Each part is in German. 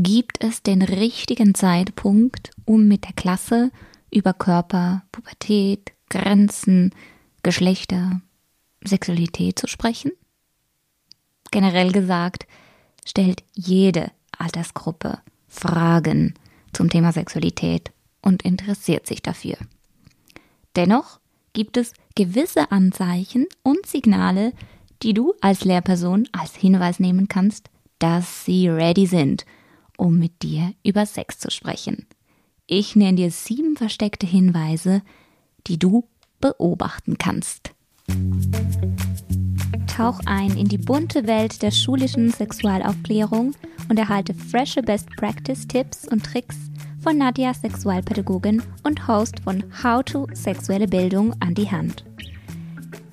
Gibt es den richtigen Zeitpunkt, um mit der Klasse über Körper, Pubertät, Grenzen, Geschlechter, Sexualität zu sprechen? Generell gesagt, stellt jede Altersgruppe Fragen zum Thema Sexualität und interessiert sich dafür. Dennoch gibt es gewisse Anzeichen und Signale, die du als Lehrperson als Hinweis nehmen kannst, dass sie ready sind, um mit dir über Sex zu sprechen. Ich nenne dir sieben versteckte Hinweise, die du beobachten kannst. Tauch ein in die bunte Welt der schulischen Sexualaufklärung und erhalte frische Best Practice Tipps und Tricks von Nadja, Sexualpädagogin und Host von How to Sexuelle Bildung an die Hand.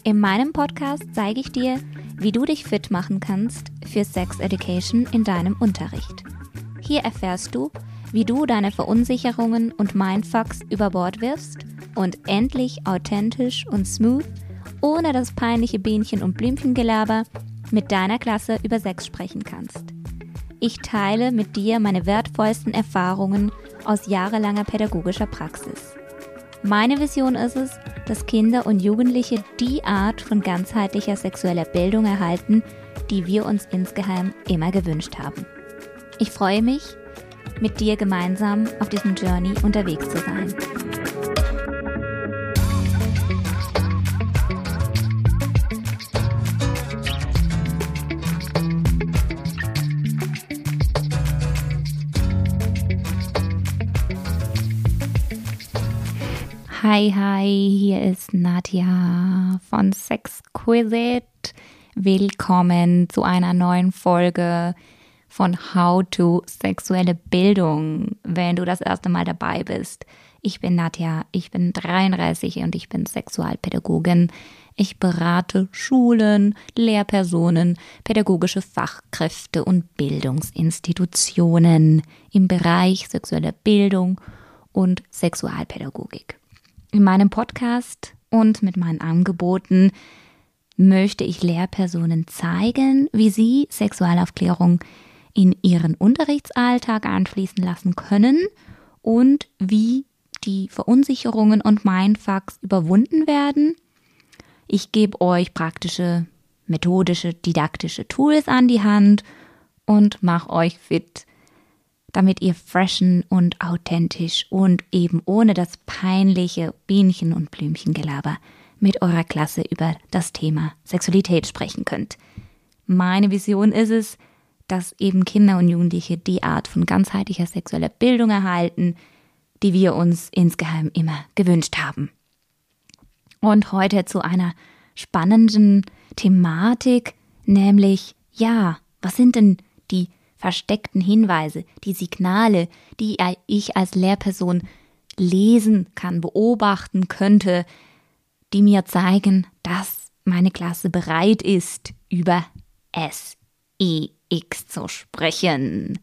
In meinem Podcast zeige ich dir, wie du dich fit machen kannst für Sex Education in deinem Unterricht. Hier erfährst du, wie du deine Verunsicherungen und Mindfucks über Bord wirfst und endlich authentisch und smooth ohne das peinliche Bienchen- und Blümchengelaber mit deiner Klasse über Sex sprechen kannst. Ich teile mit dir meine wertvollsten Erfahrungen aus jahrelanger pädagogischer Praxis. Meine Vision ist es, dass Kinder und Jugendliche die Art von ganzheitlicher sexueller Bildung erhalten, die wir uns insgeheim immer gewünscht haben. Ich freue mich, mit dir gemeinsam auf diesem Journey unterwegs zu sein. Hi, hi, hier ist Nadja von Sexquisite. Willkommen zu einer neuen Folge von How to Sexuelle Bildung, wenn du das erste Mal dabei bist. Ich bin Nadja, ich bin 33 und ich bin Sexualpädagogin. Ich berate Schulen, Lehrpersonen, pädagogische Fachkräfte und Bildungsinstitutionen im Bereich sexuelle Bildung und Sexualpädagogik. In meinem Podcast und mit meinen Angeboten möchte ich Lehrpersonen zeigen, wie sie Sexualaufklärung in ihren Unterrichtsalltag einfließen lassen können und wie die Verunsicherungen und Mindfucks überwunden werden. Ich gebe euch praktische, methodische, didaktische Tools an die Hand und mache euch fit damit ihr freshen und authentisch und eben ohne das peinliche Bienchen- und Blümchengelaber mit eurer Klasse über das Thema Sexualität sprechen könnt. Meine Vision ist es, dass eben Kinder und Jugendliche die Art von ganzheitlicher sexueller Bildung erhalten, die wir uns insgeheim immer gewünscht haben. Und heute zu einer spannenden Thematik, nämlich, ja, was sind denn die versteckten Hinweise, die Signale, die ich als Lehrperson lesen kann, beobachten könnte, die mir zeigen, dass meine Klasse bereit ist, über SEX zu sprechen.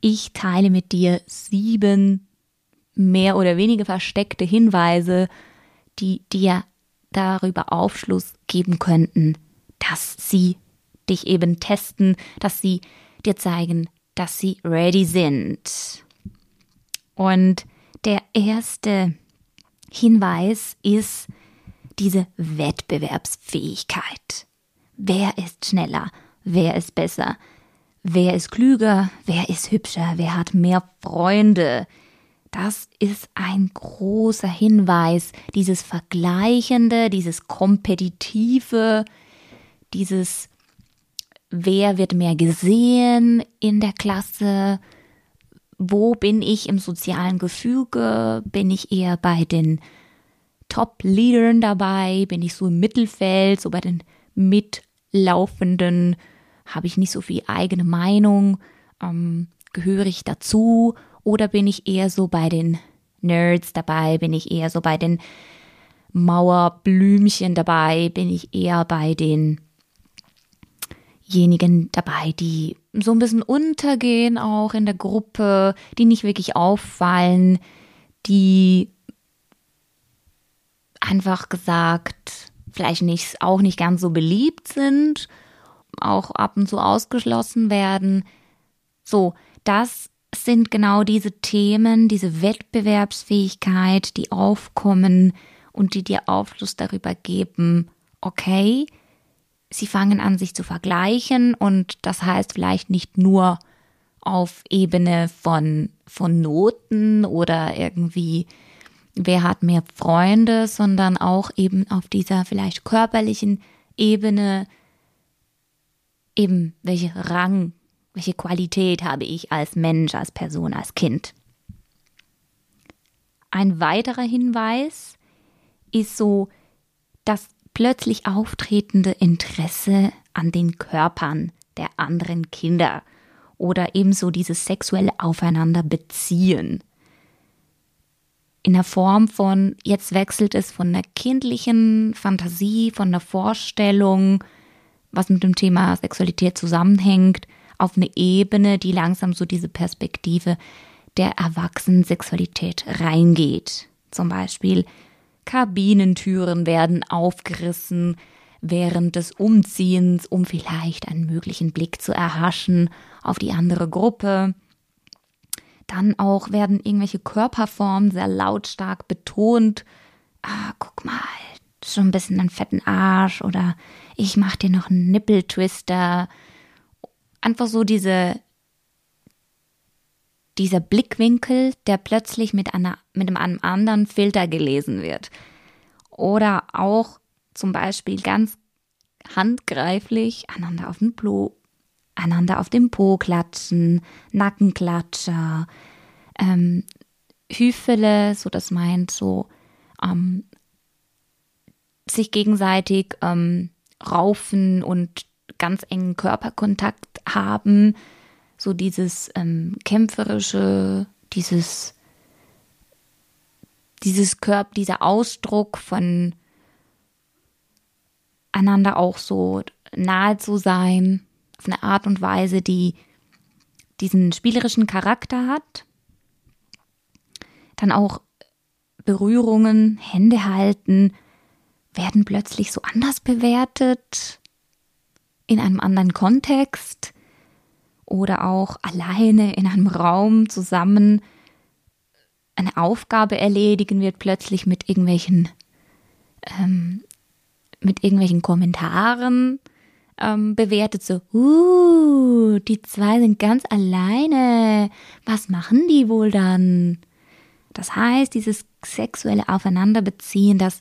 Ich teile mit dir sieben mehr oder weniger versteckte Hinweise, die dir darüber Aufschluss geben könnten, dass sie dich eben testen, dass sie dir zeigen, dass sie ready sind. Und der erste Hinweis ist diese Wettbewerbsfähigkeit. Wer ist schneller? Wer ist besser? Wer ist klüger? Wer ist hübscher? Wer hat mehr Freunde? Das ist ein großer Hinweis, dieses Vergleichende, dieses Kompetitive, dieses wer wird mehr gesehen in der Klasse, wo bin ich im sozialen Gefüge, bin ich eher bei den Top-Leadern dabei, bin ich so im Mittelfeld, so bei den Mitlaufenden, habe ich nicht so viel eigene Meinung, ähm, gehöre ich dazu? Oder bin ich eher so bei den Nerds dabei, bin ich eher so bei den Mauerblümchen dabei, bin ich eher bei den diejenigen dabei, die so ein bisschen untergehen auch in der Gruppe, die nicht wirklich auffallen, die einfach gesagt vielleicht nicht, auch nicht ganz so beliebt sind, auch ab und zu ausgeschlossen werden. So, das sind genau diese Themen, diese Wettbewerbsfähigkeit, die aufkommen und die dir Aufschluss darüber geben, okay, sie fangen an, sich zu vergleichen und das heißt vielleicht nicht nur auf Ebene von, von Noten oder irgendwie, wer hat mehr Freunde, sondern auch eben auf dieser vielleicht körperlichen Ebene, eben welche Rang, welche Qualität habe ich als Mensch, als Person, als Kind. Ein weiterer Hinweis ist so das plötzlich auftretende Interesse an den Körpern der anderen Kinder oder ebenso dieses sexuelle Aufeinanderbeziehen. In der Form von, jetzt wechselt es von der kindlichen Fantasie, von der Vorstellung, was mit dem Thema Sexualität zusammenhängt, auf eine Ebene, die langsam so diese Perspektive der Erwachsenen-Sexualität reingeht. Zum Beispiel Kabinentüren werden aufgerissen während des Umziehens, um vielleicht einen möglichen Blick zu erhaschen auf die andere Gruppe. Dann auch werden irgendwelche Körperformen sehr lautstark betont. Ah, guck mal, schon ein bisschen einen fetten Arsch oder ich mach dir noch einen Nippeltwister. Einfach so diese dieser Blickwinkel, der plötzlich mit, einer, mit einem anderen Filter gelesen wird. Oder auch zum Beispiel ganz handgreiflich einander auf den Po, einander auf den Po klatschen, Nackenklatscher, ähm, Hüfele, so das meint so ähm, sich gegenseitig ähm, raufen und ganz engen Körperkontakt haben, so dieses ähm, kämpferische, dieses dieses Körper, dieser Ausdruck von einander auch so nahe zu sein, auf eine Art und Weise, die diesen spielerischen Charakter hat. Dann auch Berührungen, Hände halten, werden plötzlich so anders bewertet, in einem anderen Kontext oder auch alleine in einem Raum zusammen eine Aufgabe erledigen wird plötzlich mit irgendwelchen ähm, mit irgendwelchen Kommentaren ähm, bewertet so, uh, die zwei sind ganz alleine. Was machen die wohl dann? Das heißt, dieses sexuelle Aufeinanderbeziehen, das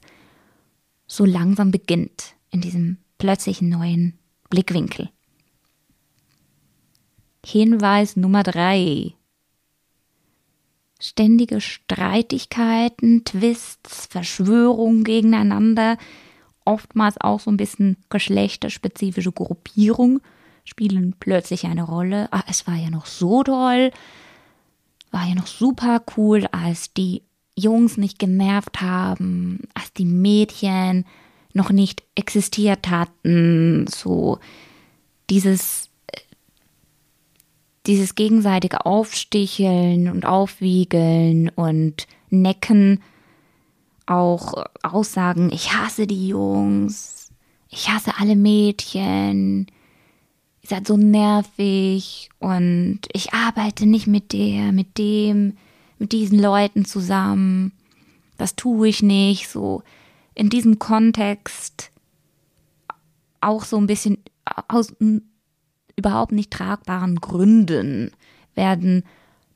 so langsam beginnt in diesem plötzlichen neuen Blickwinkel. Hinweis Nummer drei. Ständige Streitigkeiten, Twists, Verschwörungen gegeneinander, oftmals auch so ein bisschen geschlechterspezifische Gruppierung spielen plötzlich eine Rolle. Ah, es war ja noch so toll, war ja noch super cool, als die Jungs nicht genervt haben, als die Mädchen noch nicht existiert hatten, so dieses dieses gegenseitige Aufsticheln und Aufwiegeln und Necken, auch Aussagen, ich hasse die Jungs, ich hasse alle Mädchen, ihr seid so nervig und ich arbeite nicht mit der, mit dem, mit diesen Leuten zusammen, das tue ich nicht, so in diesem Kontext auch so ein bisschen aus überhaupt nicht tragbaren Gründen werden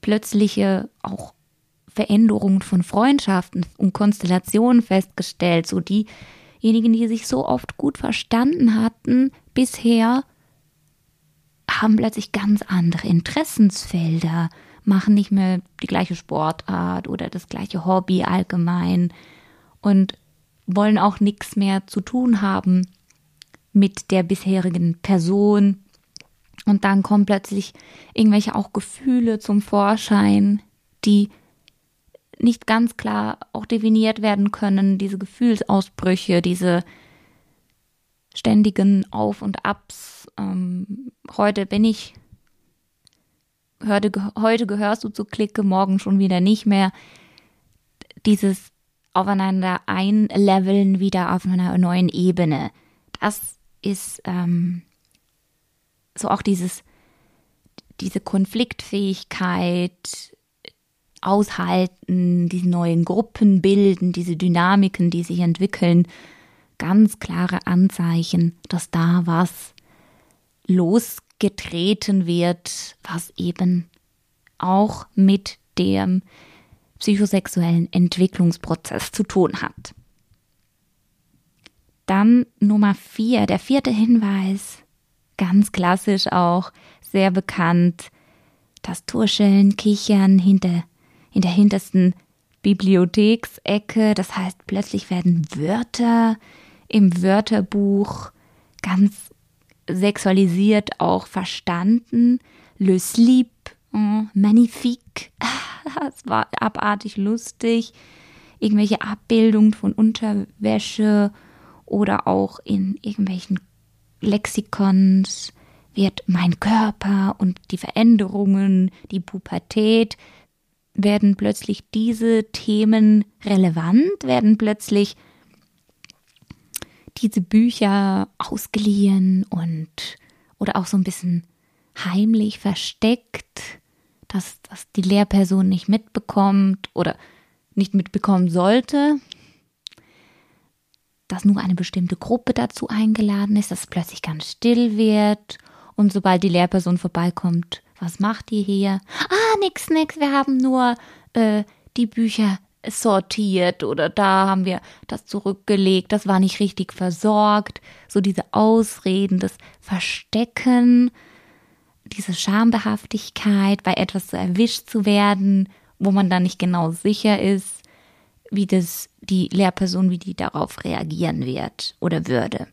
plötzliche auch Veränderungen von Freundschaften und Konstellationen festgestellt, so diejenigen, die sich so oft gut verstanden hatten bisher, haben plötzlich ganz andere Interessensfelder, machen nicht mehr die gleiche Sportart oder das gleiche Hobby allgemein und wollen auch nichts mehr zu tun haben mit der bisherigen Person und dann kommen plötzlich irgendwelche auch Gefühle zum Vorschein, die nicht ganz klar auch definiert werden können, diese Gefühlsausbrüche, diese ständigen Auf und Abs. Ähm, heute bin ich, heute, heute gehörst du zu Clique, morgen schon wieder nicht mehr. Dieses aufeinander einleveln wieder auf einer neuen Ebene. Das ist ähm, so auch dieses, diese Konfliktfähigkeit aushalten, diese neuen Gruppen bilden, diese Dynamiken, die sich entwickeln, ganz klare Anzeichen, dass da was losgetreten wird, was eben auch mit dem psychosexuellen Entwicklungsprozess zu tun hat. Dann Nummer vier, der vierte Hinweis, ganz klassisch auch, sehr bekannt, das Tuscheln, Kichern hinter, in der hintersten Bibliotheksecke. Das heißt, plötzlich werden Wörter im Wörterbuch ganz sexualisiert auch verstanden. Le slip, oh, magnifique, es war abartig lustig. Irgendwelche Abbildungen von Unterwäsche oder auch in irgendwelchen Lexikons wird mein Körper und die Veränderungen, die Pubertät, werden plötzlich diese Themen relevant, werden plötzlich diese Bücher ausgeliehen und oder auch so ein bisschen heimlich versteckt, dass, dass die Lehrperson nicht mitbekommt oder nicht mitbekommen sollte, dass nur eine bestimmte Gruppe dazu eingeladen ist, dass es plötzlich ganz still wird und sobald die Lehrperson vorbeikommt, was macht ihr hier? Ah, nix, nix, wir haben nur äh, die Bücher sortiert oder da haben wir das zurückgelegt, das war nicht richtig versorgt. So diese Ausreden, das Verstecken, diese Schambehaftigkeit, bei etwas so erwischt zu werden, wo man dann nicht genau sicher ist, wie das die Lehrperson, wie die darauf reagieren wird oder würde.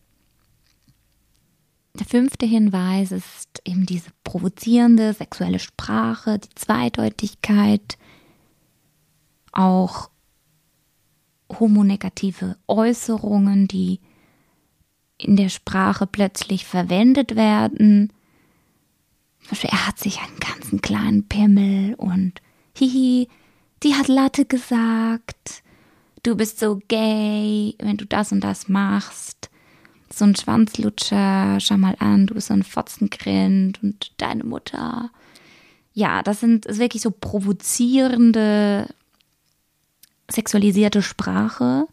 Der fünfte Hinweis ist eben diese provozierende sexuelle Sprache, die Zweideutigkeit, auch homonegative Äußerungen, die in der Sprache plötzlich verwendet werden. Zum Beispiel, er hat sich einen ganzen kleinen Pimmel und hihi, die hat Latte gesagt. Du bist so gay, wenn du das und das machst. So ein Schwanzlutscher, schau mal an, du bist so ein Fotzengrind und deine Mutter. Ja, das sind wirklich so provozierende sexualisierte Sprache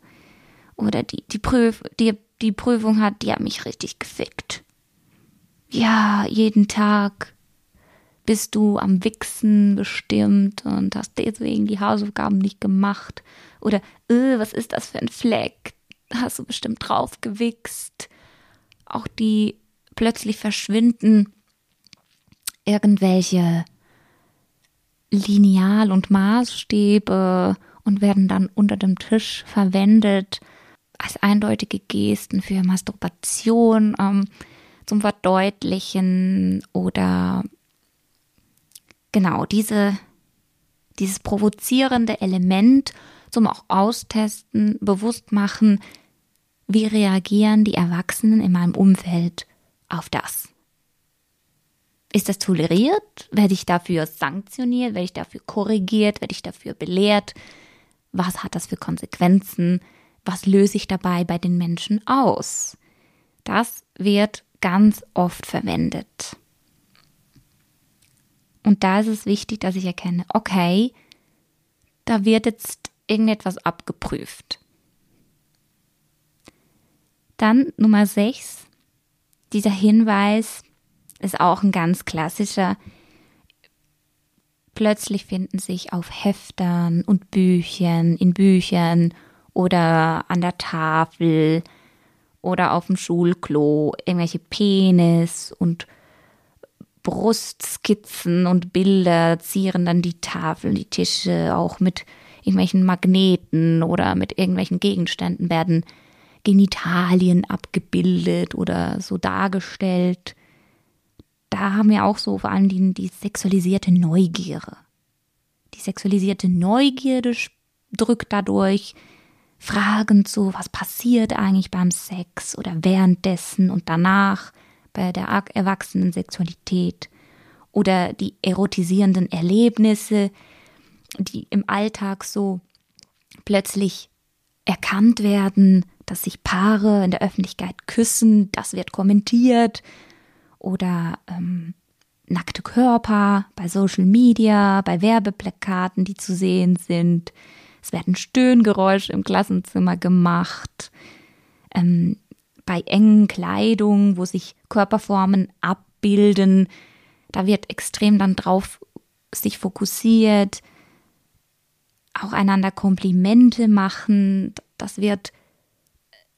oder die, die, Prüf, die, die Prüfung hat, die hat mich richtig gefickt. Ja, jeden Tag bist du am Wichsen bestimmt und hast deswegen die Hausaufgaben nicht gemacht. Oder, äh, was ist das für ein Fleck? Hast du bestimmt drauf gewichst. Auch die plötzlich verschwinden irgendwelche Lineal- und Maßstäbe und werden dann unter dem Tisch verwendet als eindeutige Gesten für Masturbation ähm, zum Verdeutlichen oder genau diese, dieses provozierende Element zum auch austesten, bewusst machen, wie reagieren die Erwachsenen in meinem Umfeld auf das. Ist das toleriert? Werde ich dafür sanktioniert? Werde ich dafür korrigiert? Werde ich dafür belehrt? Was hat das für Konsequenzen? Was löse ich dabei bei den Menschen aus? Das wird ganz oft verwendet. Und da ist es wichtig, dass ich erkenne, okay, da wird jetzt irgendetwas abgeprüft. Dann Nummer 6, dieser Hinweis ist auch ein ganz klassischer plötzlich finden sich auf Heftern und Büchern, in Büchern oder an der Tafel oder auf dem Schulklo irgendwelche Penis und Brustskizzen und Bilder zieren dann die Tafeln, die Tische, auch mit irgendwelchen Magneten oder mit irgendwelchen Gegenständen werden Genitalien abgebildet oder so dargestellt da haben wir auch so vor allem die, die sexualisierte Neugierde. Die sexualisierte Neugierde drückt dadurch Fragen zu, was passiert eigentlich beim Sex oder währenddessen und danach bei der erwachsenen Sexualität oder die erotisierenden Erlebnisse, die im Alltag so plötzlich erkannt werden, dass sich Paare in der Öffentlichkeit küssen, das wird kommentiert oder ähm, nackte Körper bei Social Media, bei Werbeplakaten, die zu sehen sind. Es werden Stöhngeräusche im Klassenzimmer gemacht. Ähm, bei engen Kleidung, wo sich Körperformen abbilden, da wird extrem dann drauf sich fokussiert. Auch einander Komplimente machen, das wird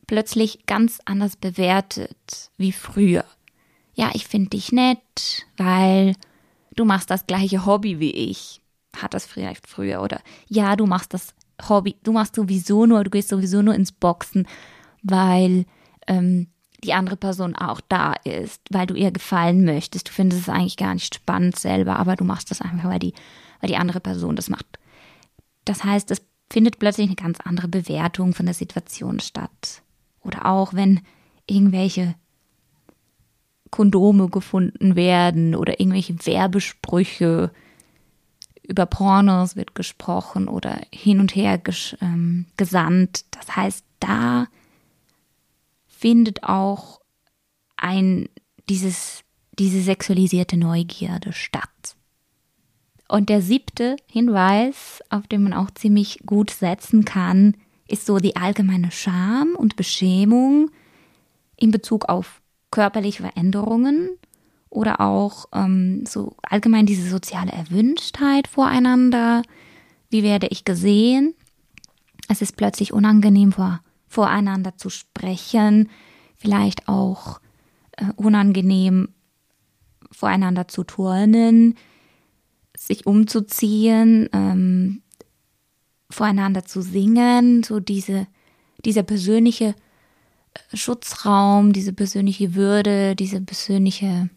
plötzlich ganz anders bewertet wie früher. Ja, ich finde dich nett, weil du machst das gleiche Hobby wie ich. Hat das vielleicht früher oder ja, du machst das Hobby, du machst sowieso nur, du gehst sowieso nur ins Boxen, weil ähm, die andere Person auch da ist, weil du ihr gefallen möchtest. Du findest es eigentlich gar nicht spannend selber, aber du machst das einfach, weil die, weil die andere Person das macht. Das heißt, es findet plötzlich eine ganz andere Bewertung von der Situation statt. Oder auch wenn irgendwelche Kondome gefunden werden oder irgendwelche Werbesprüche über Pornos wird gesprochen oder hin und her ges ähm, gesandt. Das heißt, da findet auch ein dieses diese sexualisierte Neugierde statt. Und der siebte Hinweis, auf den man auch ziemlich gut setzen kann, ist so die allgemeine Scham und Beschämung in Bezug auf körperliche Veränderungen oder auch ähm, so allgemein diese soziale Erwünschtheit voreinander. Wie werde ich gesehen? Es ist plötzlich unangenehm, vor, voreinander zu sprechen, vielleicht auch äh, unangenehm, voreinander zu turnen, sich umzuziehen, ähm, voreinander zu singen, so diese, dieser persönliche Schutzraum, diese persönliche Würde, diese persönliche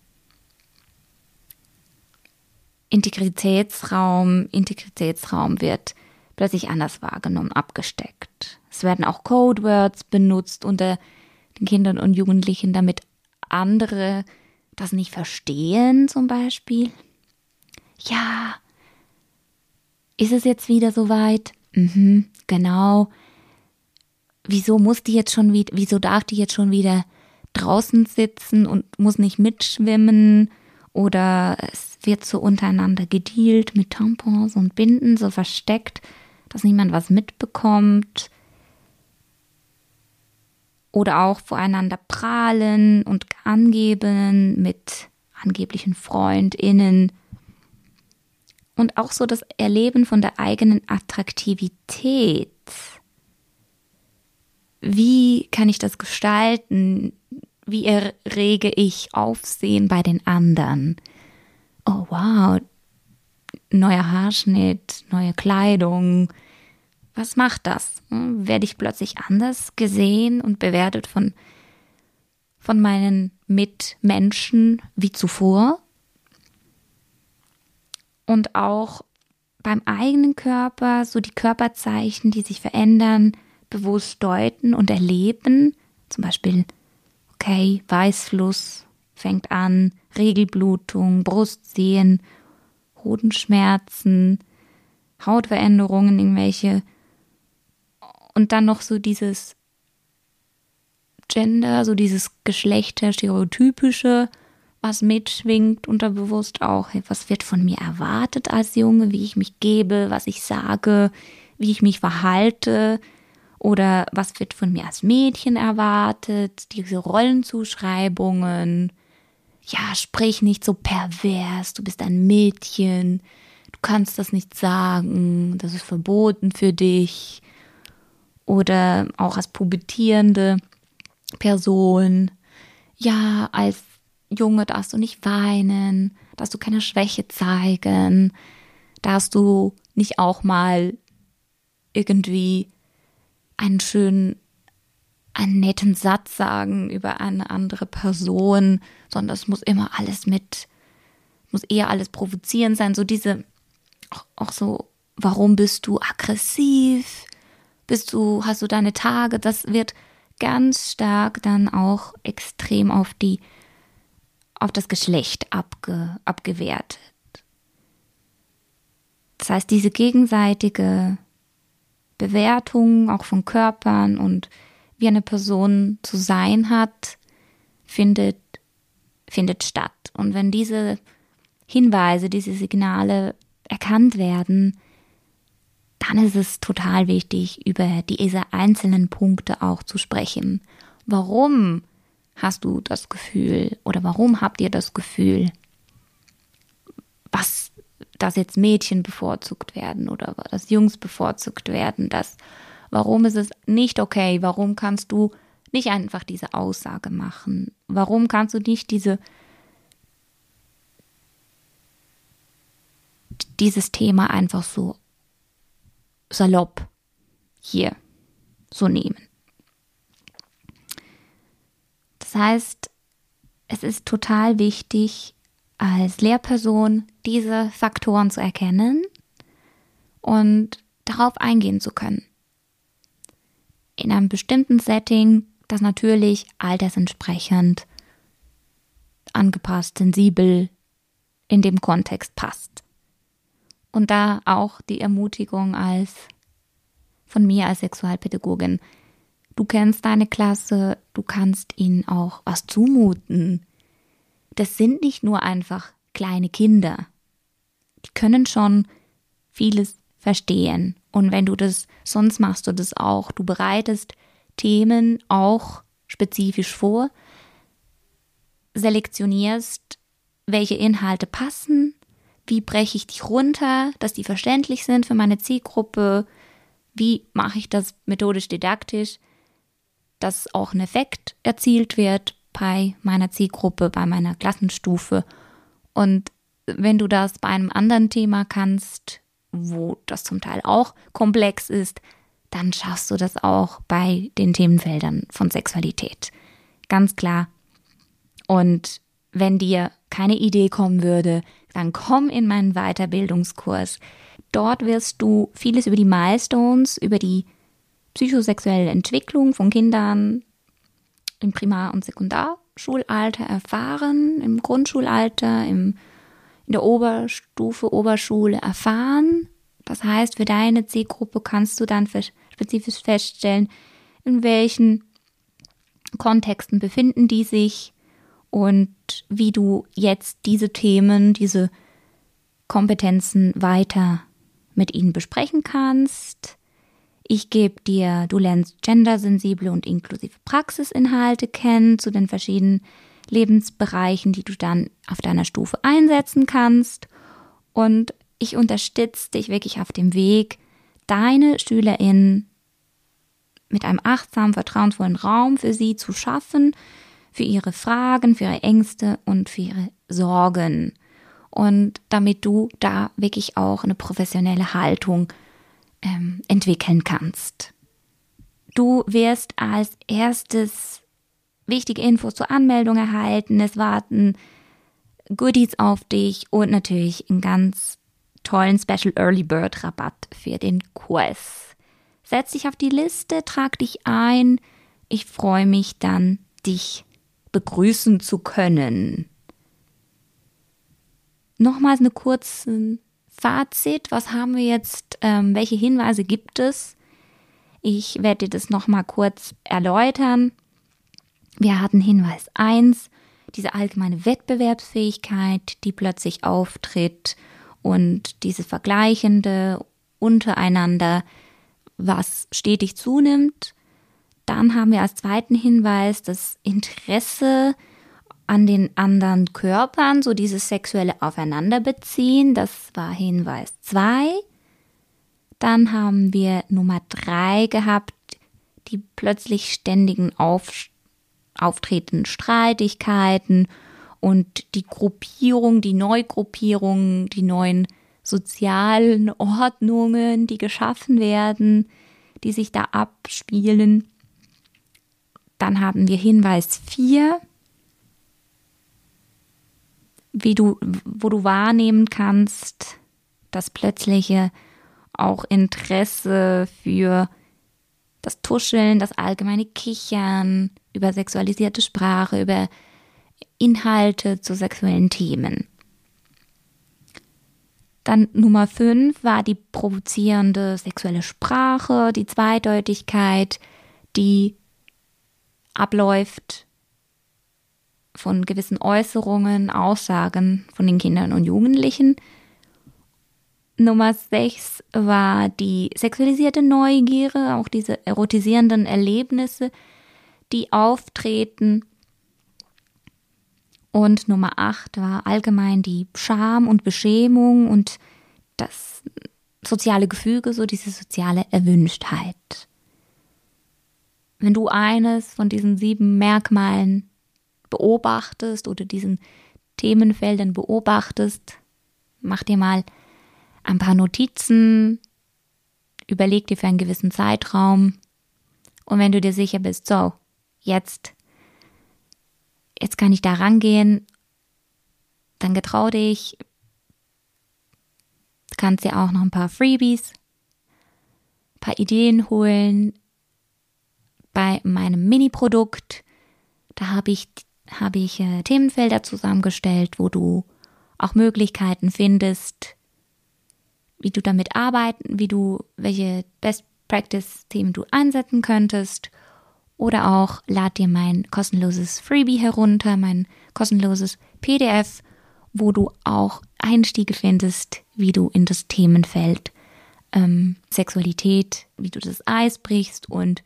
Integritätsraum, Integritätsraum wird plötzlich anders wahrgenommen, abgesteckt. Es werden auch Codewords benutzt unter den Kindern und Jugendlichen, damit andere das nicht verstehen, zum Beispiel. Ja, ist es jetzt wieder soweit? Mhm, genau. Wieso muss die jetzt schon wieder, wieso darf die jetzt schon wieder draußen sitzen und muss nicht mitschwimmen? Oder es wird so untereinander gedealt mit Tampons und Binden, so versteckt, dass niemand was mitbekommt. Oder auch voreinander prahlen und angeben mit angeblichen FreundInnen und auch so das Erleben von der eigenen Attraktivität. Wie kann ich das gestalten? Wie errege ich Aufsehen bei den anderen? Oh wow, neuer Haarschnitt, neue Kleidung. Was macht das? Hm, werde ich plötzlich anders gesehen und bewertet von, von meinen Mitmenschen wie zuvor? und auch beim eigenen Körper so die Körperzeichen, die sich verändern, bewusst deuten und erleben. Zum Beispiel, okay, Weißfluss fängt an, Regelblutung, Brustsehen, Hodenschmerzen, Hautveränderungen, irgendwelche. Und dann noch so dieses Gender, so dieses Geschlechterstereotypische, was mitschwingt unterbewusst auch, was wird von mir erwartet als Junge, wie ich mich gebe, was ich sage, wie ich mich verhalte oder was wird von mir als Mädchen erwartet, diese Rollenzuschreibungen. Ja, sprich nicht so pervers, du bist ein Mädchen, du kannst das nicht sagen, das ist verboten für dich. Oder auch als pubertierende Person, ja, als Junge, darfst du nicht weinen, darfst du keine Schwäche zeigen, darfst du nicht auch mal irgendwie einen schönen, einen netten Satz sagen über eine andere Person, sondern es muss immer alles mit, muss eher alles provozierend sein, so diese, auch, auch so, warum bist du aggressiv? Bist du, hast du deine Tage? Das wird ganz stark dann auch extrem auf die auf das Geschlecht abge, abgewertet. Das heißt, diese gegenseitige Bewertung auch von Körpern und wie eine Person zu sein hat, findet, findet statt. Und wenn diese Hinweise, diese Signale erkannt werden, dann ist es total wichtig, über diese einzelnen Punkte auch zu sprechen. Warum hast du das Gefühl oder warum habt ihr das Gefühl, was, dass jetzt Mädchen bevorzugt werden oder dass Jungs bevorzugt werden, dass, warum ist es nicht okay, warum kannst du nicht einfach diese Aussage machen, warum kannst du nicht diese dieses Thema einfach so salopp hier so nehmen. Das heißt, es ist total wichtig, als Lehrperson diese Faktoren zu erkennen und darauf eingehen zu können. In einem bestimmten Setting, das natürlich altersentsprechend angepasst, sensibel in dem Kontext passt. Und da auch die Ermutigung als von mir als Sexualpädagogin. Du kennst deine Klasse, du kannst ihnen auch was zumuten. Das sind nicht nur einfach kleine Kinder. Die können schon vieles verstehen. Und wenn du das, sonst machst du das auch. Du bereitest Themen auch spezifisch vor, selektionierst, welche Inhalte passen, wie breche ich die runter, dass die verständlich sind für meine Zielgruppe, wie mache ich das methodisch didaktisch, dass auch ein Effekt erzielt wird bei meiner Zielgruppe, bei meiner Klassenstufe. Und wenn du das bei einem anderen Thema kannst, wo das zum Teil auch komplex ist, dann schaffst du das auch bei den Themenfeldern von Sexualität. Ganz klar. Und wenn dir keine Idee kommen würde, dann komm in meinen Weiterbildungskurs. Dort wirst du vieles über die Milestones, über die psychosexuelle Entwicklung von Kindern im Primar- und Sekundarschulalter erfahren, im Grundschulalter, im, in der Oberstufe, Oberschule erfahren. Das heißt, für deine Zielgruppe kannst du dann spezifisch feststellen, in welchen Kontexten befinden die sich, und wie du jetzt diese Themen, diese Kompetenzen weiter mit ihnen besprechen kannst. Ich gebe dir, du lernst gendersensible und inklusive Praxisinhalte kennen zu den verschiedenen Lebensbereichen, die du dann auf deiner Stufe einsetzen kannst. Und ich unterstütze dich wirklich auf dem Weg, deine SchülerInnen mit einem achtsamen, vertrauensvollen Raum für sie zu schaffen, für ihre Fragen, für ihre Ängste und für ihre Sorgen. Und damit du da wirklich auch eine professionelle Haltung ähm, entwickeln kannst. Du wirst als erstes wichtige Infos zur Anmeldung erhalten. Es warten Goodies auf dich und natürlich einen ganz tollen Special Early Bird Rabatt für den Kurs. Setz dich auf die Liste, trag dich ein. Ich freue mich dann, dich begrüßen zu können. Nochmals eine kurze Fazit. Was haben wir jetzt? Ähm, welche Hinweise gibt es? Ich werde dir das nochmal kurz erläutern. Wir hatten Hinweis 1, diese allgemeine Wettbewerbsfähigkeit, die plötzlich auftritt und dieses Vergleichende untereinander, was stetig zunimmt. Dann haben wir als zweiten Hinweis das Interesse an den anderen Körpern, so dieses sexuelle Aufeinanderbeziehen. Das war Hinweis 2. Dann haben wir Nummer 3 gehabt, die plötzlich ständigen Auf, auftretenden Streitigkeiten und die Gruppierung, die Neugruppierung, die neuen sozialen Ordnungen, die geschaffen werden, die sich da abspielen. Dann haben wir Hinweis 4, wie du, wo du wahrnehmen kannst, das plötzliche auch Interesse für das Tuscheln, das allgemeine Kichern, über sexualisierte Sprache, über Inhalte zu sexuellen Themen. Dann Nummer 5 war die provozierende sexuelle Sprache, die Zweideutigkeit, die abläuft von gewissen Äußerungen, Aussagen von den Kindern und Jugendlichen. Nummer 6 war die sexualisierte Neugierde, auch diese erotisierenden Erlebnisse, die auftreten. Und Nummer 8 war allgemein die Scham und Beschämung und das soziale Gefüge, so diese soziale Erwünschtheit. Wenn du eines von diesen sieben Merkmalen beobachtest oder diesen Themenfeldern beobachtest, mach dir mal ein paar Notizen, überleg dir für einen gewissen Zeitraum und wenn du dir sicher bist, so, jetzt, jetzt kann ich da rangehen, dann getrau dich, du kannst dir auch noch ein paar Freebies, ein paar Ideen holen bei meinem Mini-Produkt. Da habe ich, habe ich äh, Themenfelder zusammengestellt, wo du auch Möglichkeiten findest, wie du damit arbeiten, wie du, welche Best Practice Themen du einsetzen könntest. Oder auch lad dir mein kostenloses Freebie herunter, mein kostenloses PDF, wo du auch Einstiege findest, wie du in das Themenfeld ähm, Sexualität, wie du das Eis brichst und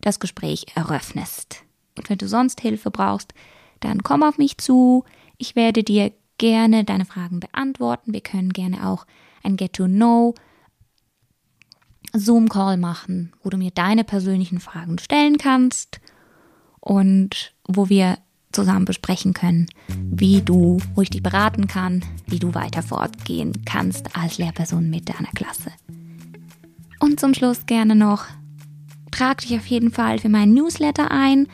das Gespräch eröffnest. Und wenn du sonst Hilfe brauchst, dann komm auf mich zu. Ich werde dir gerne deine Fragen beantworten. Wir können gerne auch ein Get-to-Know Zoom-Call machen, wo du mir deine persönlichen Fragen stellen kannst und wo wir zusammen besprechen können, wie du, dich beraten kann, wie du weiter fortgehen kannst als Lehrperson mit deiner Klasse. Und zum Schluss gerne noch, trag dich auf jeden Fall für meinen Newsletter ein.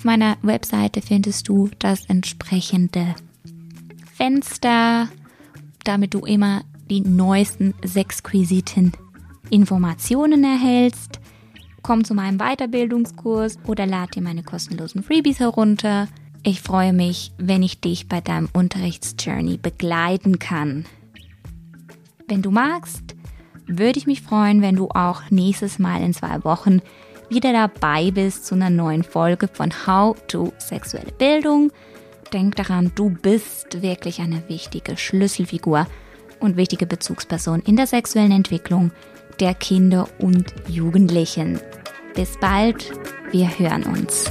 Auf meiner Webseite findest du das entsprechende Fenster, damit du immer die neuesten Sexquisiten Informationen erhältst. Komm zu meinem Weiterbildungskurs oder lad dir meine kostenlosen Freebies herunter. Ich freue mich, wenn ich dich bei deinem Unterrichtsjourney begleiten kann. Wenn du magst, würde ich mich freuen, wenn du auch nächstes Mal in zwei Wochen wieder dabei bist zu einer neuen Folge von How to Sexuelle Bildung. Denk daran, du bist wirklich eine wichtige Schlüsselfigur und wichtige Bezugsperson in der sexuellen Entwicklung der Kinder und Jugendlichen. Bis bald, wir hören uns.